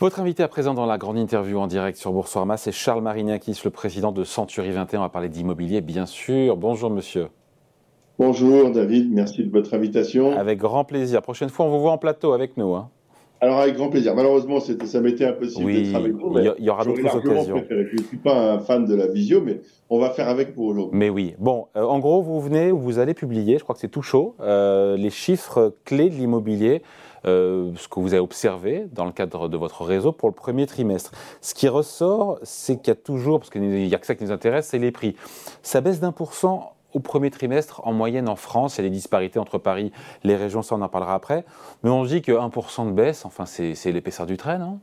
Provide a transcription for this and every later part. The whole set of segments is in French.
Votre invité à présent dans la grande interview en direct sur Boursorama, c'est Charles Marignakis, le président de Century 21. On va parler d'immobilier, bien sûr. Bonjour, monsieur. Bonjour, David. Merci de votre invitation. Avec grand plaisir. Prochaine fois, on vous voit en plateau avec nous. Hein. Alors, avec grand plaisir. Malheureusement, ça m'était impossible oui, d'être avec vous. Il y, aura d'autres occasions. Je ne suis pas un fan de la visio, mais on va faire avec pour aujourd'hui. Mais oui. Bon, euh, en gros, vous venez, vous allez publier, je crois que c'est tout chaud, euh, les chiffres clés de l'immobilier, euh, ce que vous avez observé dans le cadre de votre réseau pour le premier trimestre. Ce qui ressort, c'est qu'il y a toujours, parce qu'il n'y a que ça qui nous intéresse, c'est les prix. Ça baisse d'un pour cent au premier trimestre, en moyenne en France, il y a des disparités entre Paris, les régions, ça on en parlera après. Mais on dit que 1% de baisse, enfin c'est l'épaisseur du trait, non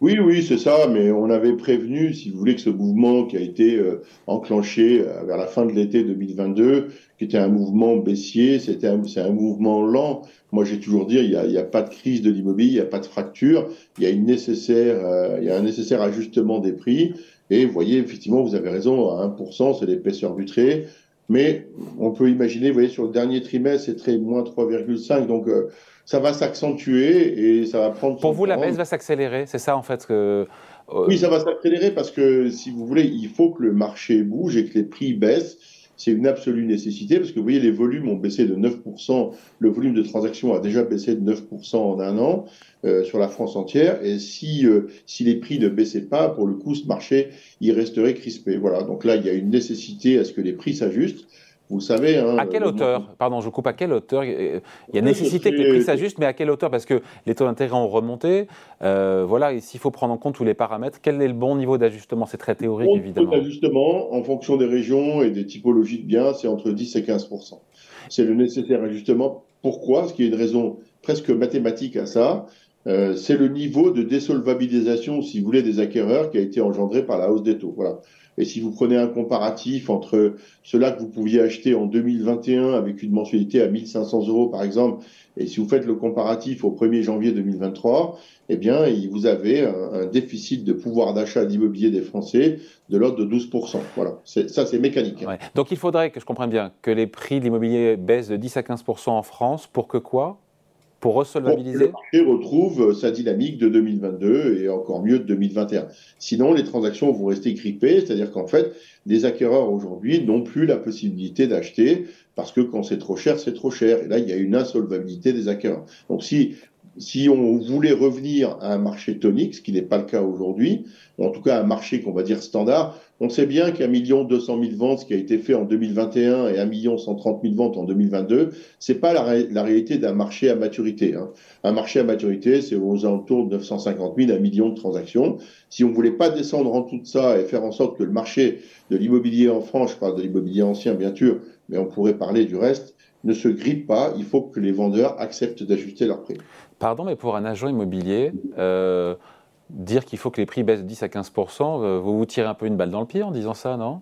oui, oui, c'est ça, mais on avait prévenu, si vous voulez, que ce mouvement qui a été euh, enclenché euh, vers la fin de l'été 2022, qui était un mouvement baissier, c'était c'est un mouvement lent. Moi, j'ai toujours dit, il n'y a, y a pas de crise de l'immobilier, il n'y a pas de fracture, il y a une nécessaire, euh, il y a un nécessaire ajustement des prix. Et vous voyez, effectivement, vous avez raison, à 1%, c'est l'épaisseur du trait. Mais on peut imaginer, vous voyez, sur le dernier trimestre, c'est très moins 3,5. Donc, euh, ça va s'accentuer et ça va prendre. Pour vous, la baisse va s'accélérer, c'est ça en fait que. Euh, oui, ça va s'accélérer parce que si vous voulez, il faut que le marché bouge et que les prix baissent c'est une absolue nécessité parce que vous voyez, les volumes ont baissé de 9%. Le volume de transactions a déjà baissé de 9% en un an euh, sur la France entière. Et si, euh, si les prix ne baissaient pas, pour le coup, ce marché, il resterait crispé. Voilà. Donc là, il y a une nécessité à ce que les prix s'ajustent. Vous savez. Hein, à quelle hauteur? Pardon, je coupe. À quelle hauteur? Il y a nécessité que les prix s'ajustent, mais à quelle hauteur? Parce que les taux d'intérêt ont remonté. Euh, voilà, et s'il faut prendre en compte tous les paramètres, quel est le bon niveau d'ajustement? C'est très théorique, bon évidemment. Le niveau d'ajustement, en fonction des régions et des typologies de biens, c'est entre 10 et 15 C'est le nécessaire ajustement. Pourquoi? Parce qu'il y a une raison presque mathématique à ça. Euh, c'est le niveau de désolvabilisation, si vous voulez, des acquéreurs qui a été engendré par la hausse des taux. Voilà. Et si vous prenez un comparatif entre cela que vous pouviez acheter en 2021 avec une mensualité à 1500 euros par exemple, et si vous faites le comparatif au 1er janvier 2023, eh bien, vous avez un, déficit de pouvoir d'achat d'immobilier des Français de l'ordre de 12%. Voilà, ça c'est mécanique. Donc il faudrait que je comprenne bien que les prix de l'immobilier baissent de 10 à 15% en France pour que quoi? Pour resolvabiliser Le marché retrouve sa dynamique de 2022 et encore mieux de 2021. Sinon, les transactions vont rester grippées, c'est-à-dire qu'en fait, les acquéreurs aujourd'hui n'ont plus la possibilité d'acheter parce que quand c'est trop cher, c'est trop cher. Et là, il y a une insolvabilité des acquéreurs. Donc si si on voulait revenir à un marché tonique, ce qui n'est pas le cas aujourd'hui, en tout cas un marché qu'on va dire standard, on sait bien qu'un million deux cent mille ventes, ce qui a été fait en 2021, et un million cent trente mille ventes en 2022, c'est pas la, réalité d'un marché à maturité. Hein. Un marché à maturité, c'est aux alentours de 950 000, un million de transactions. Si on voulait pas descendre en tout ça et faire en sorte que le marché de l'immobilier en France, je parle de l'immobilier ancien bien sûr, mais on pourrait parler du reste, ne se grippe pas, il faut que les vendeurs acceptent d'ajuster leur prix. Pardon, mais pour un agent immobilier, euh, dire qu'il faut que les prix baissent de 10 à 15% euh, vous vous tirez un peu une balle dans le pied en disant ça, non?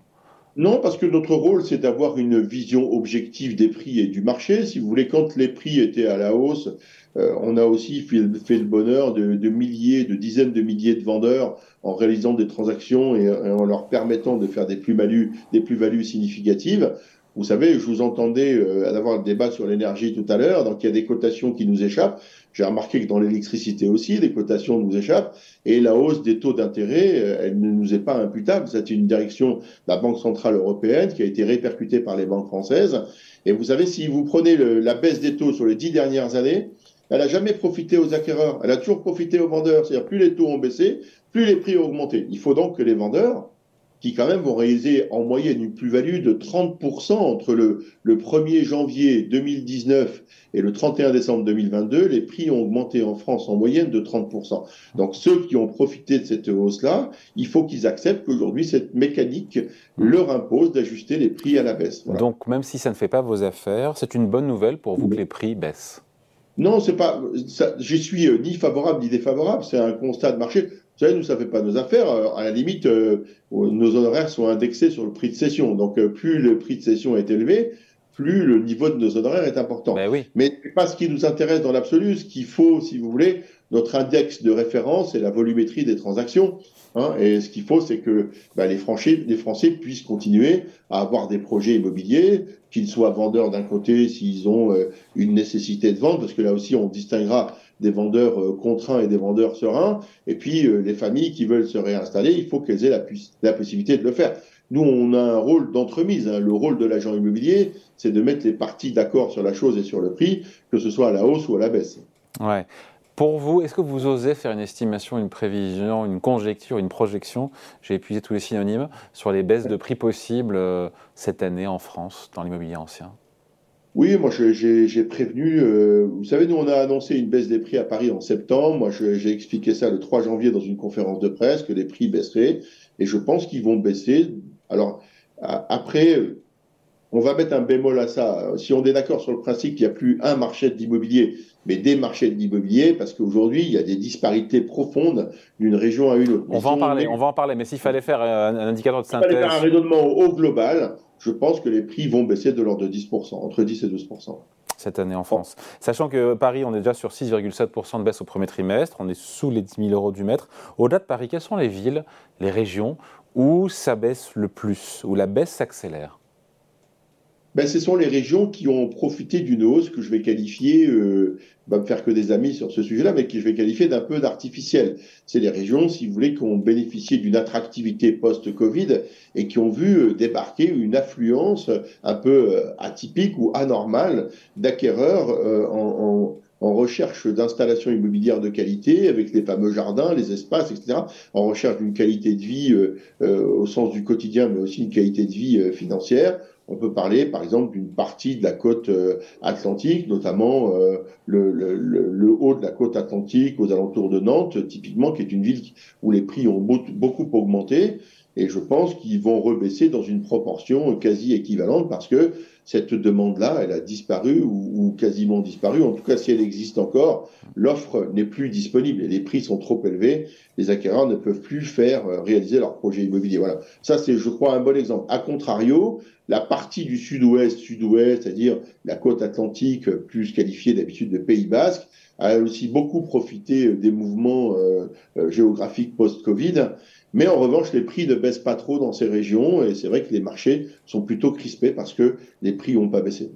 Non, parce que notre rôle, c'est d'avoir une vision objective des prix et du marché. Si vous voulez, quand les prix étaient à la hausse, euh, on a aussi fait, le bonheur de, milliers, de dizaines de milliers de vendeurs en réalisant des transactions et, en leur permettant de faire des plus-values, des plus-values significatives. Vous savez, je vous entendais euh, avoir le débat sur l'énergie tout à l'heure, donc il y a des cotations qui nous échappent. J'ai remarqué que dans l'électricité aussi, les cotations nous échappent et la hausse des taux d'intérêt, euh, elle ne nous est pas imputable. C'est une direction de la Banque centrale européenne qui a été répercutée par les banques françaises. Et vous savez, si vous prenez la baisse des taux sur les dix dernières années, elle n'a jamais profité aux acquéreurs, elle a toujours profité aux vendeurs. C'est-à-dire plus les taux ont baissé, plus les prix ont augmenté. Il faut donc que les vendeurs qui quand même vont réaliser en moyenne une plus-value de 30% entre le, le 1er janvier 2019 et le 31 décembre 2022. Les prix ont augmenté en France en moyenne de 30%. Donc ceux qui ont profité de cette hausse-là, il faut qu'ils acceptent qu'aujourd'hui cette mécanique leur impose d'ajuster les prix à la baisse. Donc même si ça ne fait pas vos affaires, c'est une bonne nouvelle pour vous que les prix baissent non, c'est pas. J'y suis euh, ni favorable ni défavorable. C'est un constat de marché. Vous savez, nous, ça fait pas nos affaires. À la limite, euh, nos honoraires sont indexés sur le prix de cession. Donc, euh, plus le prix de cession est élevé, plus le niveau de nos honoraires est important. Ben oui. Mais pas ce qui nous intéresse dans l'absolu. Ce qu'il faut, si vous voulez, notre index de référence, c'est la volumétrie des transactions. Hein, et ce qu'il faut, c'est que bah, les, les Français puissent continuer à avoir des projets immobiliers, qu'ils soient vendeurs d'un côté s'ils ont euh, une nécessité de vente, parce que là aussi, on distinguera des vendeurs euh, contraints et des vendeurs sereins. Et puis, euh, les familles qui veulent se réinstaller, il faut qu'elles aient la, possibilité de le faire. Nous, on a un rôle d'entremise. Hein. Le rôle de l'agent immobilier, c'est de mettre les parties d'accord sur la chose et sur le prix, que ce soit à la hausse ou à la baisse. Ouais. Pour vous, est-ce que vous osez faire une estimation, une prévision, une conjecture, une projection? J'ai épuisé tous les synonymes sur les baisses de prix possibles euh, cette année en France dans l'immobilier ancien. Oui, moi j'ai prévenu. Euh, vous savez, nous on a annoncé une baisse des prix à Paris en septembre. Moi j'ai expliqué ça le 3 janvier dans une conférence de presse que les prix baisseraient et je pense qu'ils vont baisser. Alors après, on va mettre un bémol à ça. Si on est d'accord sur le principe qu'il n'y a plus un marché de l'immobilier, mais des marchés de l'immobilier, parce qu'aujourd'hui, il y a des disparités profondes d'une région à une autre. On va en parler, on va en parler, mais s'il fallait faire un, indicateur de synthèse... S'il fallait faire un raisonnement au global, je pense que les prix vont baisser de l'ordre de 10%, entre 10 et 12% cette année en France. Sachant que Paris, on est déjà sur 6,7% de baisse au premier trimestre, on est sous les 10 000 euros du mètre. Au-delà de Paris, quelles sont les villes, les régions où ça baisse le plus, où la baisse s'accélère? Ben, ce sont les régions qui ont profité d'une hausse que je vais qualifier, euh, va me faire que des amis sur ce sujet-là, mais que je vais qualifier d'un peu d'artificiel. C'est les régions, si vous voulez, qui ont bénéficié d'une attractivité post-Covid et qui ont vu euh, débarquer une affluence un peu euh, atypique ou anormale d'acquéreurs euh, en, en recherche d'installations immobilières de qualité, avec les fameux jardins, les espaces, etc., en recherche d'une qualité de vie au sens du quotidien, mais aussi une qualité de vie financière, on peut parler, par exemple, d'une partie de la côte euh, atlantique, notamment euh, le, haut de la côte atlantique aux alentours de Nantes, typiquement, qui est une ville où les prix ont beaucoup augmenté. Et je pense qu'ils vont rebaisser dans une proportion quasi équivalente parce que cette demande-là, elle a disparu ou, quasiment disparu. En tout cas, si elle existe encore, l'offre n'est plus disponible et les prix sont trop élevés. Les acquéreurs ne peuvent plus faire euh, réaliser leur projet immobilier. Voilà. Ça, c'est, je crois, un bon exemple. A contrario, la partie du sud-ouest, sud-ouest, c'est-à-dire la côte atlantique, plus qualifiée d'habitude de Pays Basque, a aussi beaucoup profité des mouvements euh, euh, géographiques post-Covid. Mais en revanche, les prix ne baissent pas trop dans ces régions et c'est vrai que les marchés sont plutôt crispés parce que les prix n'ont pas baissé.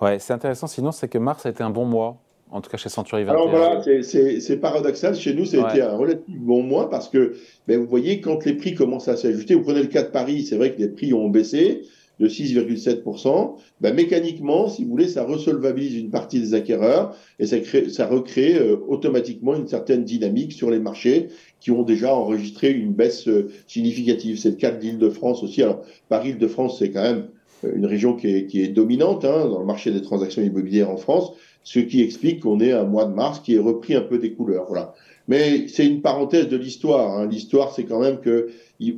Ouais, c'est intéressant. Sinon, c'est que mars a été un bon mois, en tout cas chez Century 21. Alors voilà, c'est paradoxal. Chez nous, ça a été un relativement bon mois parce que, ben, vous voyez, quand les prix commencent à s'ajuster, vous prenez le cas de Paris, c'est vrai que les prix ont baissé de 6,7%, ben mécaniquement, si vous voulez, ça resolvabilise une partie des acquéreurs et ça, crée, ça recrée euh, automatiquement une certaine dynamique sur les marchés qui ont déjà enregistré une baisse euh, significative. C'est le cas de l'Île-de-France aussi. Alors, Paris-Île-de-France, c'est quand même euh, une région qui est, qui est dominante hein, dans le marché des transactions immobilières en France, ce qui explique qu'on ait un mois de mars qui est repris un peu des couleurs. Voilà. Mais c'est une parenthèse de l'histoire. Hein. L'histoire, c'est quand même que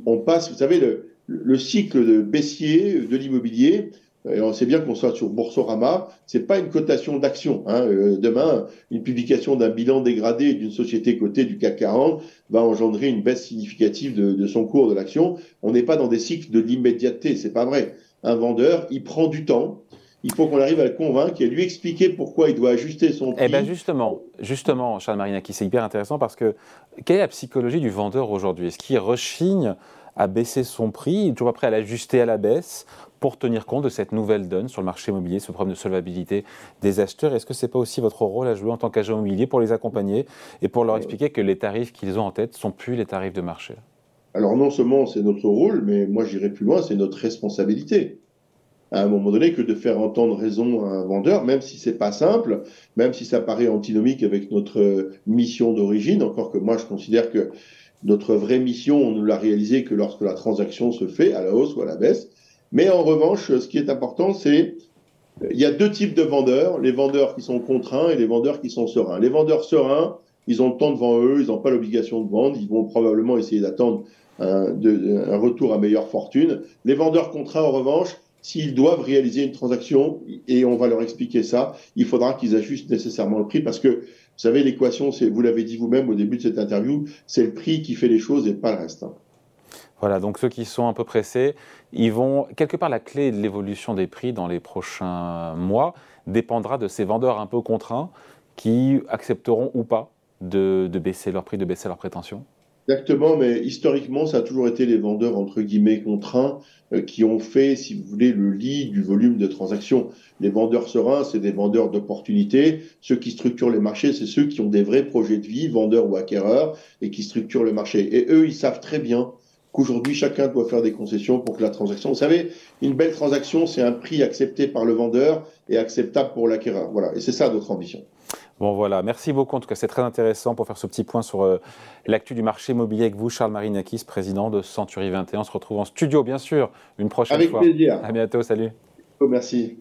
on passe, vous savez, le, le cycle de baissier de l'immobilier, et on sait bien qu'on soit sur Boursorama, c'est pas une cotation d'action. Hein. Euh, demain, une publication d'un bilan dégradé d'une société cotée du CAC 40 va engendrer une baisse significative de, de son cours de l'action. On n'est pas dans des cycles de l'immédiateté, c'est pas vrai. Un vendeur, il prend du temps. Il faut qu'on arrive à le convaincre et à lui expliquer pourquoi il doit ajuster son prix. Eh bien justement, justement, Charles Marinaki, c'est hyper intéressant parce que quelle est la psychologie du vendeur aujourd'hui? Est-ce qu'il rechigne à baisser son prix, toujours prêt à l'ajuster à la baisse pour tenir compte de cette nouvelle donne sur le marché immobilier, ce problème de solvabilité des acheteurs. Est-ce que ce n'est pas aussi votre rôle à jouer en tant qu'agent immobilier pour les accompagner et pour leur expliquer que les tarifs qu'ils ont en tête ne sont plus les tarifs de marché? Alors non seulement c'est notre rôle, mais moi j'irai plus loin, c'est notre responsabilité à un moment donné que de faire entendre raison à un vendeur, même si c'est pas simple, même si ça paraît antinomique avec notre mission d'origine, encore que moi je considère que notre vraie mission, on ne l'a réalisé que lorsque la transaction se fait à la hausse ou à la baisse. Mais en revanche, ce qui est important, c'est il y a deux types de vendeurs, les vendeurs qui sont contraints et les vendeurs qui sont sereins. Les vendeurs sereins, ils ont le temps devant eux, ils n'ont pas l'obligation de vendre, ils vont probablement essayer d'attendre un, un, retour à meilleure fortune. Les vendeurs contraints, en revanche, s'ils doivent réaliser une transaction, et on va leur expliquer ça, il faudra qu'ils ajustent nécessairement le prix parce que vous savez, l'équation, vous l'avez dit vous-même au début de cette interview, c'est le prix qui fait les choses et pas le reste. Voilà, donc ceux qui sont un peu pressés, ils vont quelque part la clé de l'évolution des prix dans les prochains mois dépendra de ces vendeurs un peu contraints qui accepteront ou pas de, baisser leur prix, de baisser leurs prétentions. Exactement, mais historiquement, ça a toujours été les vendeurs, entre guillemets, contraints, euh, qui ont fait, si vous voulez, le lit du volume de transactions. Les vendeurs sereins, c'est des vendeurs d'opportunités. Ceux qui structurent les marchés, c'est ceux qui ont des vrais projets de vie, vendeurs ou acquéreurs, et qui structurent le marché. Et eux, ils savent très bien qu'aujourd'hui, chacun doit faire des concessions pour que la transaction... Vous savez, une belle transaction, c'est un prix accepté par le vendeur et acceptable pour l'acquéreur. Voilà, et c'est ça notre ambition. Bon voilà, merci beaucoup. En tout cas, c'est très intéressant pour faire ce petit point sur euh, l'actu du marché immobilier avec vous, Charles Marinakis, président de Century 21. On se retrouve en studio, bien sûr, une prochaine fois. Avec plaisir. À bientôt, salut. Merci.